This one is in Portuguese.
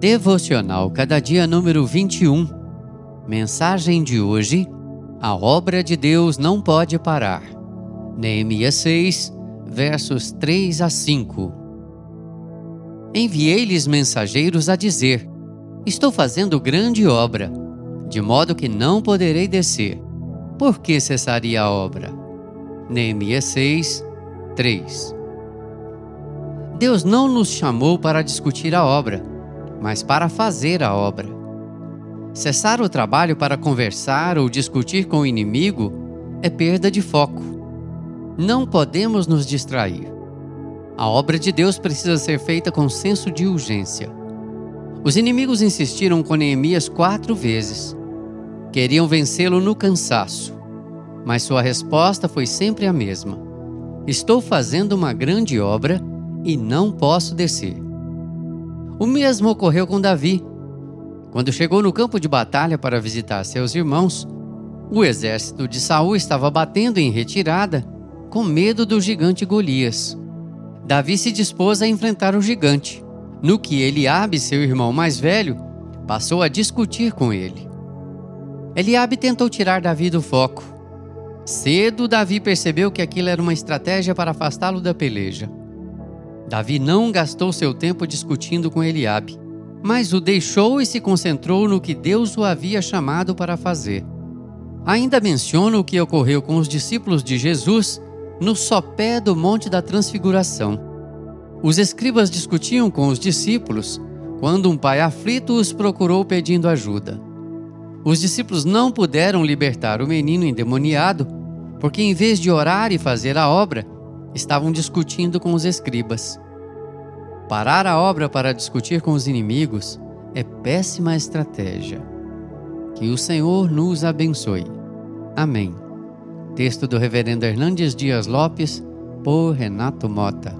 Devocional Cada Dia número 21. Mensagem de hoje: A obra de Deus não pode parar. Neemias 6, versos 3 a 5. Enviei-lhes mensageiros a dizer: Estou fazendo grande obra, de modo que não poderei descer. Por que cessaria a obra? Neemias 6, 3. Deus não nos chamou para discutir a obra mas para fazer a obra. Cessar o trabalho para conversar ou discutir com o inimigo é perda de foco. Não podemos nos distrair. A obra de Deus precisa ser feita com senso de urgência. Os inimigos insistiram com Neemias quatro vezes. Queriam vencê-lo no cansaço, mas sua resposta foi sempre a mesma: Estou fazendo uma grande obra e não posso descer. O mesmo ocorreu com Davi. Quando chegou no campo de batalha para visitar seus irmãos, o exército de Saul estava batendo em retirada, com medo do gigante Golias. Davi se dispôs a enfrentar o gigante, no que Eliabe, seu irmão mais velho, passou a discutir com ele. Eliabe tentou tirar Davi do foco. Cedo, Davi percebeu que aquilo era uma estratégia para afastá-lo da peleja. Davi não gastou seu tempo discutindo com Eliabe, mas o deixou e se concentrou no que Deus o havia chamado para fazer. Ainda menciona o que ocorreu com os discípulos de Jesus no sopé do Monte da Transfiguração. Os escribas discutiam com os discípulos quando um pai aflito os procurou pedindo ajuda. Os discípulos não puderam libertar o menino endemoniado, porque em vez de orar e fazer a obra, estavam discutindo com os escribas. Parar a obra para discutir com os inimigos é péssima estratégia. Que o Senhor nos abençoe. Amém. Texto do Reverendo Hernandes Dias Lopes, por Renato Mota.